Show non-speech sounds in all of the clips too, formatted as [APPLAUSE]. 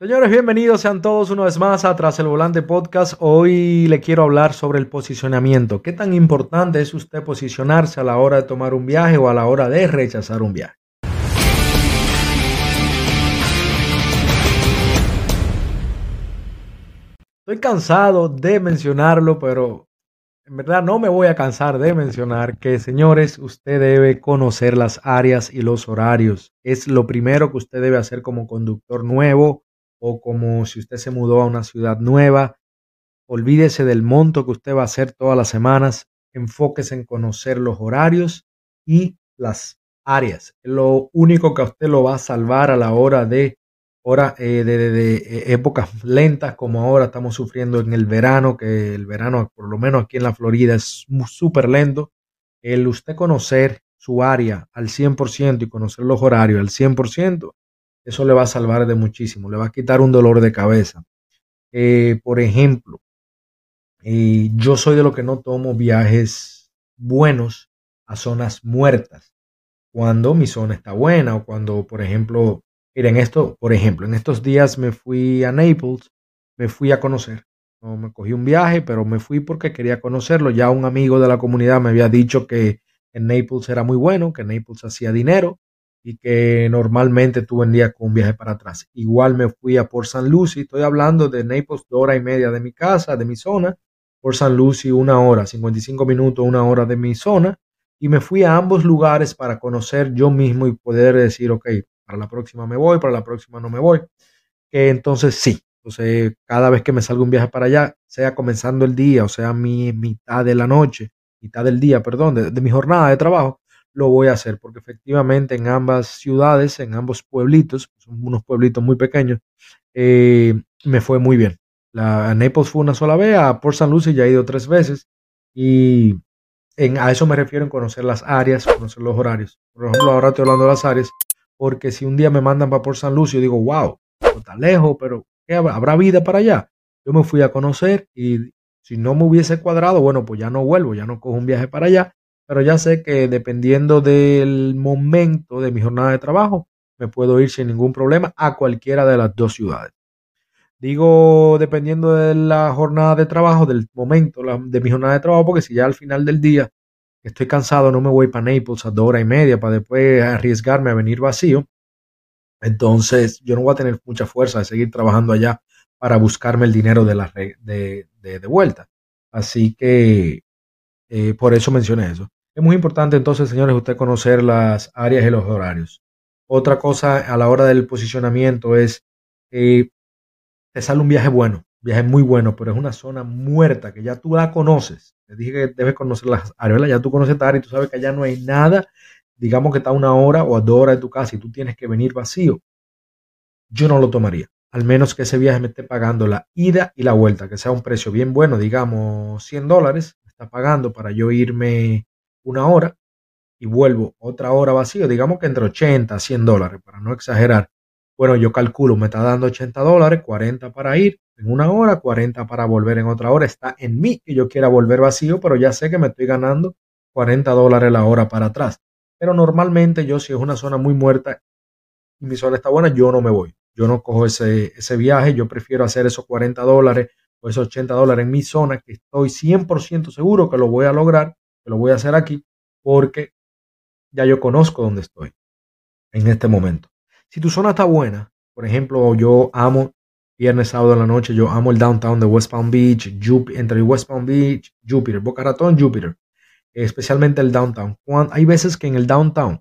Señores, bienvenidos sean todos una vez más a Tras el Volante Podcast. Hoy le quiero hablar sobre el posicionamiento. ¿Qué tan importante es usted posicionarse a la hora de tomar un viaje o a la hora de rechazar un viaje? Estoy cansado de mencionarlo, pero en verdad no me voy a cansar de mencionar que, señores, usted debe conocer las áreas y los horarios. Es lo primero que usted debe hacer como conductor nuevo o como si usted se mudó a una ciudad nueva. Olvídese del monto que usted va a hacer todas las semanas. Enfóquese en conocer los horarios y las áreas. Lo único que a usted lo va a salvar a la hora de, hora, eh, de, eh, épocas lentas como ahora estamos sufriendo en el verano, que el verano, por lo menos aquí en la Florida, es súper lento. El usted conocer su área al 100% y conocer los horarios al 100%, eso le va a salvar de muchísimo, le va a quitar un dolor de cabeza. Eh, por ejemplo, eh, yo soy de los que no tomo viajes buenos a zonas muertas cuando mi zona está buena o cuando, por ejemplo, miren esto, por ejemplo, en estos días me fui a Naples, me fui a conocer. No me cogí un viaje, pero me fui porque quería conocerlo. Ya un amigo de la comunidad me había dicho que en Naples era muy bueno, que Naples hacía dinero y que normalmente tú vendías con un viaje para atrás. Igual me fui a Port San Lucie, estoy hablando de Naples, dos horas y media de mi casa, de mi zona, Port San Lucie una hora, 55 minutos, una hora de mi zona, y me fui a ambos lugares para conocer yo mismo y poder decir, ok, para la próxima me voy, para la próxima no me voy. Que entonces sí, entonces cada vez que me salgo un viaje para allá, sea comenzando el día, o sea mi mitad de la noche, mitad del día, perdón, de mi jornada de trabajo, lo voy a hacer, porque efectivamente en ambas ciudades, en ambos pueblitos, son unos pueblitos muy pequeños, eh, me fue muy bien. La, a Naples fue una sola vez, a Port San Lucie ya he ido tres veces y en, a eso me refiero en conocer las áreas, conocer los horarios. Por ejemplo, ahora estoy hablando de las áreas, porque si un día me mandan para Port San Lucie, yo digo, wow, está lejos, pero habrá? vida para allá? Yo me fui a conocer y si no me hubiese cuadrado, bueno, pues ya no vuelvo, ya no cojo un viaje para allá pero ya sé que dependiendo del momento de mi jornada de trabajo, me puedo ir sin ningún problema a cualquiera de las dos ciudades. Digo, dependiendo de la jornada de trabajo, del momento de mi jornada de trabajo, porque si ya al final del día estoy cansado, no me voy para Naples a dos horas y media para después arriesgarme a venir vacío, entonces yo no voy a tener mucha fuerza de seguir trabajando allá para buscarme el dinero de, la, de, de, vuelta. Así que eh, por eso mencioné eso. Es muy importante entonces, señores, usted conocer las áreas y los horarios. Otra cosa a la hora del posicionamiento es, eh, te sale un viaje bueno, un viaje muy bueno, pero es una zona muerta que ya tú la conoces. Te dije que debes conocer las áreas, ya tú conoces esta área y tú sabes que allá no hay nada, digamos que está una hora o dos horas de tu casa y tú tienes que venir vacío. Yo no lo tomaría, al menos que ese viaje me esté pagando la ida y la vuelta, que sea un precio bien bueno, digamos 100 dólares, me está pagando para yo irme una hora y vuelvo otra hora vacío, digamos que entre 80 a 100 dólares, para no exagerar. Bueno, yo calculo, me está dando 80 dólares, 40 para ir en una hora, 40 para volver en otra hora. Está en mí que yo quiera volver vacío, pero ya sé que me estoy ganando 40 dólares la hora para atrás. Pero normalmente yo si es una zona muy muerta y mi zona está buena, yo no me voy. Yo no cojo ese, ese viaje, yo prefiero hacer esos 40 dólares o esos 80 dólares en mi zona, que estoy 100% seguro que lo voy a lograr lo voy a hacer aquí porque ya yo conozco dónde estoy en este momento. Si tu zona está buena, por ejemplo, yo amo viernes, sábado en la noche, yo amo el downtown de West Palm Beach, entre West Palm Beach, Jupiter, Boca Ratón, Jupiter, especialmente el downtown. hay veces que en el downtown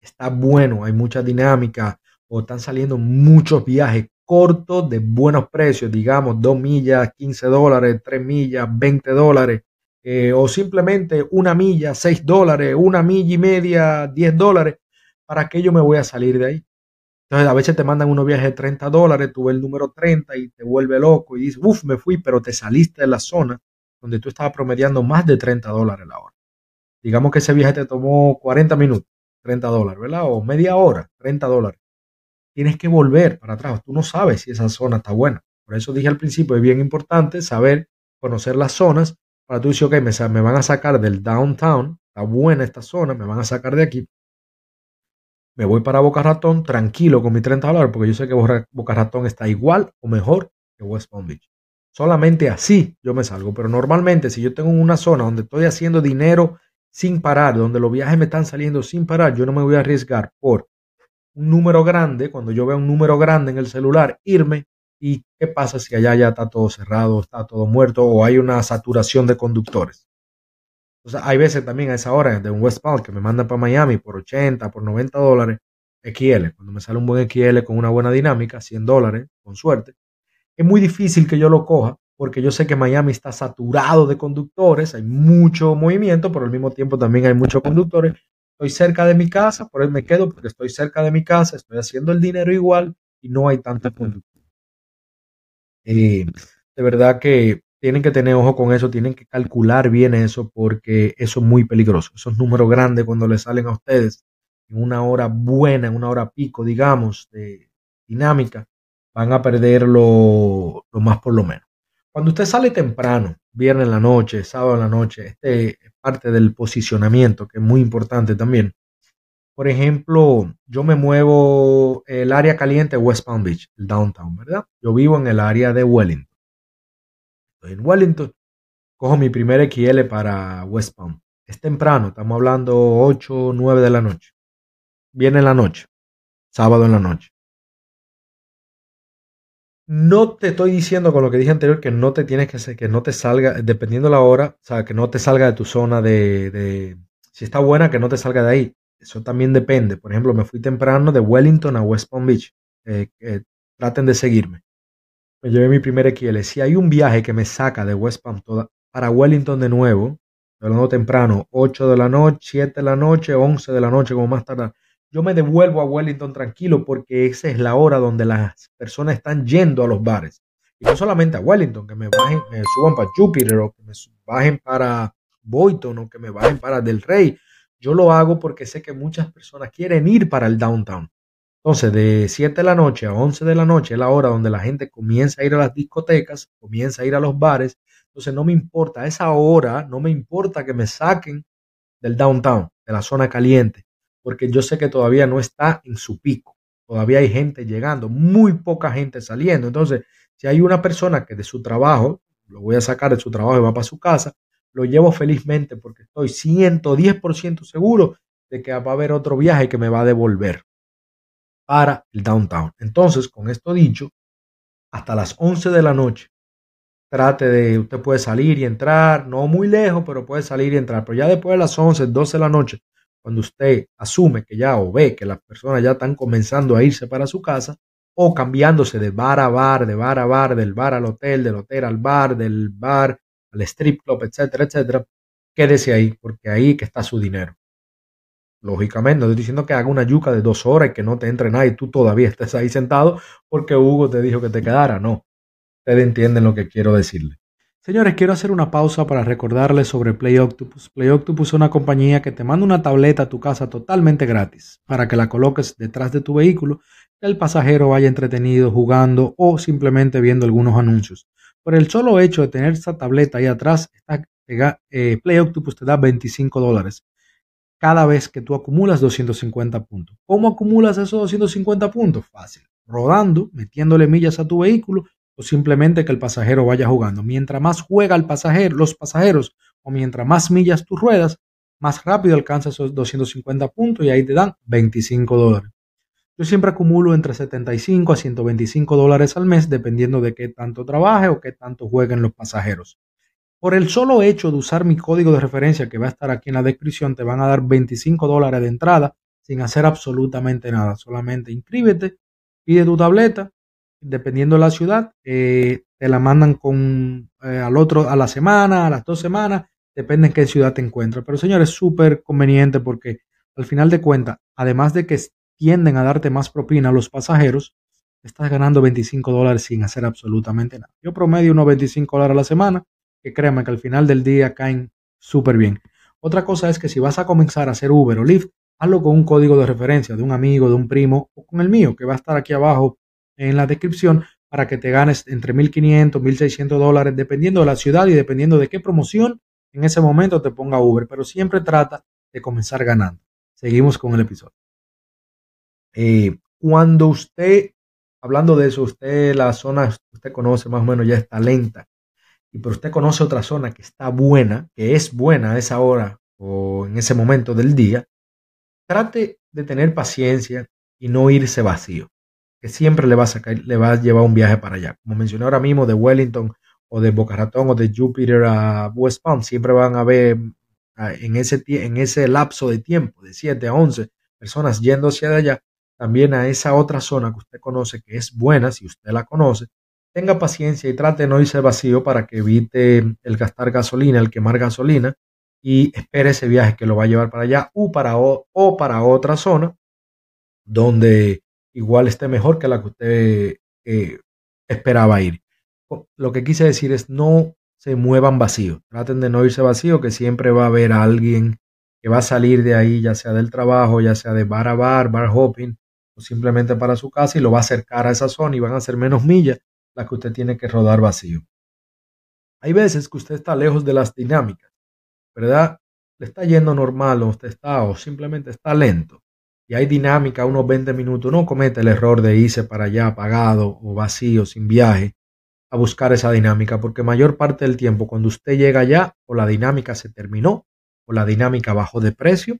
está bueno, hay mucha dinámica o están saliendo muchos viajes cortos de buenos precios, digamos 2 millas, 15 dólares, 3 millas, 20 dólares, eh, o simplemente una milla, 6 dólares, una milla y media, 10 dólares, ¿para qué yo me voy a salir de ahí? Entonces a veces te mandan unos viajes de 30 dólares, tú ves el número 30 y te vuelve loco y dices, uff, me fui, pero te saliste de la zona donde tú estabas promediando más de 30 dólares la hora. Digamos que ese viaje te tomó 40 minutos, 30 dólares, ¿verdad? O media hora, 30 dólares. Tienes que volver para atrás. Tú no sabes si esa zona está buena. Por eso dije al principio, es bien importante saber conocer las zonas para tú dices, ok, me, me van a sacar del downtown, está buena esta zona, me van a sacar de aquí. me voy para Boca Ratón tranquilo con mis 30 dólares porque yo sé que Boca Ratón está igual o mejor que West Palm Beach. Solamente así yo me salgo, pero normalmente si yo tengo una zona donde estoy haciendo dinero sin parar, donde los viajes me están saliendo sin parar, yo no me voy a arriesgar por un número grande, cuando yo vea un número grande en el celular, irme y qué pasa si allá ya está todo cerrado, está todo muerto o hay una saturación de conductores. O sea, hay veces también a esa hora de un West Palm que me mandan para Miami por 80, por 90 dólares, XL. Cuando me sale un buen XL con una buena dinámica, 100 dólares, con suerte, es muy difícil que yo lo coja porque yo sé que Miami está saturado de conductores, hay mucho movimiento, pero al mismo tiempo también hay muchos conductores. Estoy cerca de mi casa, por eso me quedo porque estoy cerca de mi casa, estoy haciendo el dinero igual y no hay tanta conducción. Eh, de verdad que tienen que tener ojo con eso, tienen que calcular bien eso porque eso es muy peligroso. Esos números grandes cuando le salen a ustedes en una hora buena, en una hora pico, digamos, de dinámica, van a perder lo, más por lo menos. Cuando usted sale temprano, viernes en la noche, sábado en la noche, este es parte del posicionamiento, que es muy importante también. Por ejemplo, yo me muevo el área caliente West Palm Beach, el downtown, ¿verdad? Yo vivo en el área de Wellington. Estoy en Wellington, cojo mi primer XL para West Palm. Es temprano, estamos hablando 8, 9 de la noche. Viene en la noche, sábado en la noche. No te estoy diciendo con lo que dije anterior que no te tienes que que no te salga, dependiendo de la hora, o sea, que no te salga de tu zona de, si está buena, que no te salga de ahí. Eso también depende. Por ejemplo, me fui temprano de Wellington a West Palm Beach. Eh, traten de seguirme. Me llevé mi primer XL. Si hay un viaje que me saca de West Palm toda, para Wellington de nuevo, hablando temprano, 8 de la noche, 7 de la noche, 11 de la noche, como más tarde yo me devuelvo a Wellington tranquilo porque esa es la hora donde las personas están yendo a los bares. Y no solamente a Wellington, que me bajen, me suban para Jupiter o que me bajen para Boynton o que me bajen para Del Rey. Yo lo hago porque sé que muchas personas quieren ir para el downtown. Entonces, de 7 de la noche a 11 de la noche es la hora donde la gente comienza a ir a las discotecas, comienza a ir a los bares. Entonces, no me importa, esa hora no me importa que me saquen del downtown, de la zona caliente porque yo sé que todavía no está en su pico. Todavía hay gente llegando, muy poca gente saliendo. Entonces, si hay una persona que de su trabajo, lo voy a sacar de su trabajo y va para su casa, lo llevo felizmente porque estoy 110% seguro de que va a haber otro viaje que me va a devolver para el downtown. Entonces, con esto dicho, hasta las 11 de la noche, trate de, usted puede salir y entrar, no muy lejos, pero puede salir y entrar. Pero ya después de las 11, 12 de la noche, cuando usted asume que ya o ve que las personas ya están comenzando a irse para su casa o cambiándose de bar a bar, de bar a bar, del bar al hotel, del hotel al bar, del bar al strip club, etcétera, etcétera, quédese ahí porque ahí que está su dinero. Lógicamente, no estoy diciendo que haga una yuca de dos horas y que no te entre nada y tú todavía estés ahí sentado porque Hugo te dijo que te quedara. No, ustedes entienden lo que quiero decirle. Señores, quiero hacer una pausa para recordarles sobre Play Octopus. Play Octopus es una compañía que te manda una tableta a tu casa totalmente gratis para que la coloques detrás de tu vehículo, que el pasajero vaya entretenido jugando o simplemente viendo algunos anuncios. Por el solo hecho de tener esa tableta ahí atrás, eh, Play Octopus te da 25 dólares cada vez que tú acumulas 250 puntos. ¿Cómo acumulas esos 250 puntos? Fácil. Rodando, metiéndole millas a tu vehículo o simplemente que el pasajero vaya jugando. Mientras más juega el pasajero, los pasajeros o mientras más millas tú ruedas, más rápido alcanzas esos 250 puntos y ahí te dan 25 dólares. Yo siempre acumulo entre 75 a 125 dólares al mes dependiendo de qué tanto trabaje o qué tanto jueguen los pasajeros. Por el solo hecho de usar mi código de referencia que va a estar aquí en la descripción, te van a dar 25 dólares de entrada sin hacer absolutamente nada. Solamente inscríbete, pide tu tableta dependiendo de la ciudad, eh, te la mandan con eh, al otro a la semana, a las dos semanas, depende en qué ciudad te encuentres. Pero señores, es súper conveniente porque al final de cuentas, además de que tienden a darte más propina a los pasajeros, estás ganando 25 dólares sin hacer absolutamente nada. Yo promedio unos 25 dólares a la semana, que créanme que al final del día caen súper bien. Otra cosa es que si vas a comenzar a hacer Uber o Lyft, hazlo con un código de referencia de un amigo, de un primo o con el mío, que va a estar aquí abajo en la descripción para que te ganes entre 1.500, 1.600 dólares, dependiendo de la ciudad y dependiendo de qué promoción en ese momento te ponga Uber. Pero siempre trata de comenzar ganando. Seguimos con el episodio. Eh, cuando usted, hablando de eso, usted la zona, usted conoce más o menos, ya está lenta, y pero usted conoce otra zona que está buena, que es buena a esa hora o en ese momento del día, trate de tener paciencia y no irse vacío, que siempre le va a sacar, le va a llevar un viaje para allá. Como mencioné ahora mismo, de Wellington o de Boca Ratón o de Jupiter a West Palm, siempre van a ver en ese, en ese lapso de tiempo, de 7 a 11 personas yendo hacia allá, también a esa otra zona que usted conoce, que es buena, si usted la conoce, tenga paciencia y trate de no irse vacío para que evite el gastar gasolina, el quemar gasolina y espere ese viaje que lo va a llevar para allá o para, o, para otra zona donde igual esté mejor que la que usted eh, esperaba ir. Lo que quise decir es no se muevan vacíos, traten de no irse vacío, que siempre va a haber alguien que va a salir de ahí, ya sea del trabajo, ya sea de bar a bar, bar hopping, simplemente para su casa y lo va a acercar a esa zona y van a ser menos millas las que usted tiene que rodar vacío. Hay veces que usted está lejos de las dinámicas, ¿verdad? Le está yendo normal o usted está o simplemente está lento y hay dinámica unos 20 minutos, no comete el error de irse para allá apagado o vacío, sin viaje, a buscar esa dinámica, porque mayor parte del tiempo cuando usted llega allá o la dinámica se terminó o la dinámica bajó de precio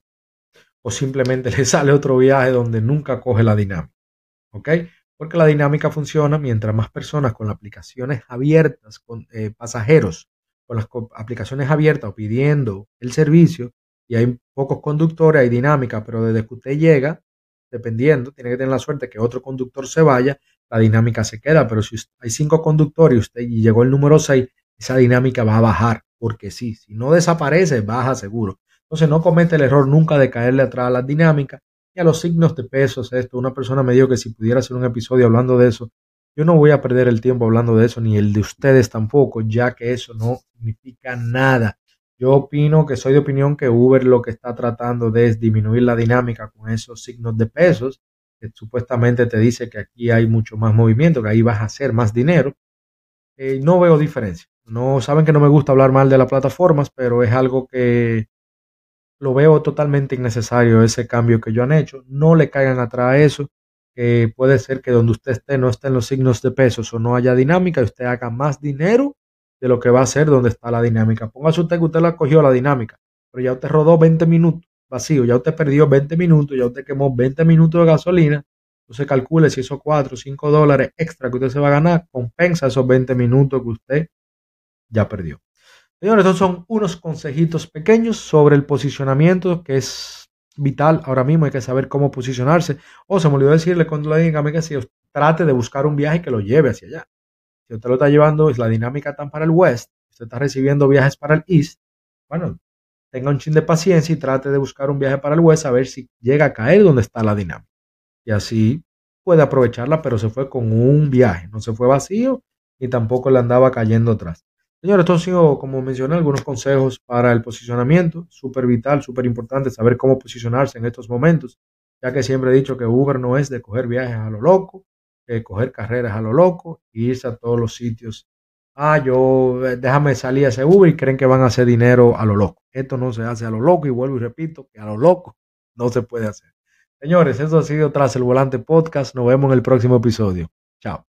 o simplemente [LAUGHS] le sale otro viaje donde nunca coge la dinámica. ¿Ok? Porque la dinámica funciona mientras más personas con aplicaciones abiertas, con eh, pasajeros con las aplicaciones abiertas o pidiendo el servicio y hay pocos conductores, hay dinámica, pero desde que usted llega, dependiendo, tiene que tener la suerte que otro conductor se vaya, la dinámica se queda, pero si hay cinco conductores y usted llegó el número 6, esa dinámica va a bajar, porque sí, si no desaparece, baja seguro. Entonces no comete el error nunca de caerle atrás a las dinámicas y a los signos de pesos. Esto, una persona me dijo que si pudiera hacer un episodio hablando de eso, yo no voy a perder el tiempo hablando de eso, ni el de ustedes tampoco, ya que eso no significa nada. Yo opino que soy de opinión que Uber lo que está tratando de es disminuir la dinámica con esos signos de pesos, que supuestamente te dice que aquí hay mucho más movimiento, que ahí vas a hacer más dinero. Eh, no veo diferencia. No saben que no me gusta hablar mal de las plataformas, pero es algo que lo veo totalmente innecesario ese cambio que yo han hecho. No le caigan atrás a eso que puede ser que donde usted esté no estén los signos de pesos o no haya dinámica y usted haga más dinero de lo que va a ser donde está la dinámica. Póngase usted que usted la cogió la dinámica, pero ya usted rodó 20 minutos vacío, ya usted perdió 20 minutos, ya usted quemó 20 minutos de gasolina. Entonces calcule si esos 4 o 5 dólares extra que usted se va a ganar compensa esos 20 minutos que usted ya perdió. Señores, estos son unos consejitos pequeños sobre el posicionamiento que es vital ahora mismo, hay que saber cómo posicionarse. O se me olvidó decirle cuando le digan que si trate de buscar un viaje que lo lleve hacia allá. Si usted lo está llevando, es la dinámica tan para el west, usted está recibiendo viajes para el east, bueno, tenga un chin de paciencia y trate de buscar un viaje para el west a ver si llega a caer donde está la dinámica. Y así puede aprovecharla, pero se fue con un viaje, no se fue vacío y tampoco le andaba cayendo atrás. Señores, esto ha sido, como mencioné, algunos consejos para el posicionamiento. Súper vital, súper importante saber cómo posicionarse en estos momentos, ya que siempre he dicho que Uber no es de coger viajes a lo loco, de coger carreras a lo loco e irse a todos los sitios. Ah, yo, eh, déjame salir a ese Uber y creen que van a hacer dinero a lo loco. Esto no se hace a lo loco y vuelvo y repito que a lo loco [LAUGHS] no se puede hacer. Señores, eso ha sido Tras el Volante Podcast. Nos vemos en el próximo episodio. Chao.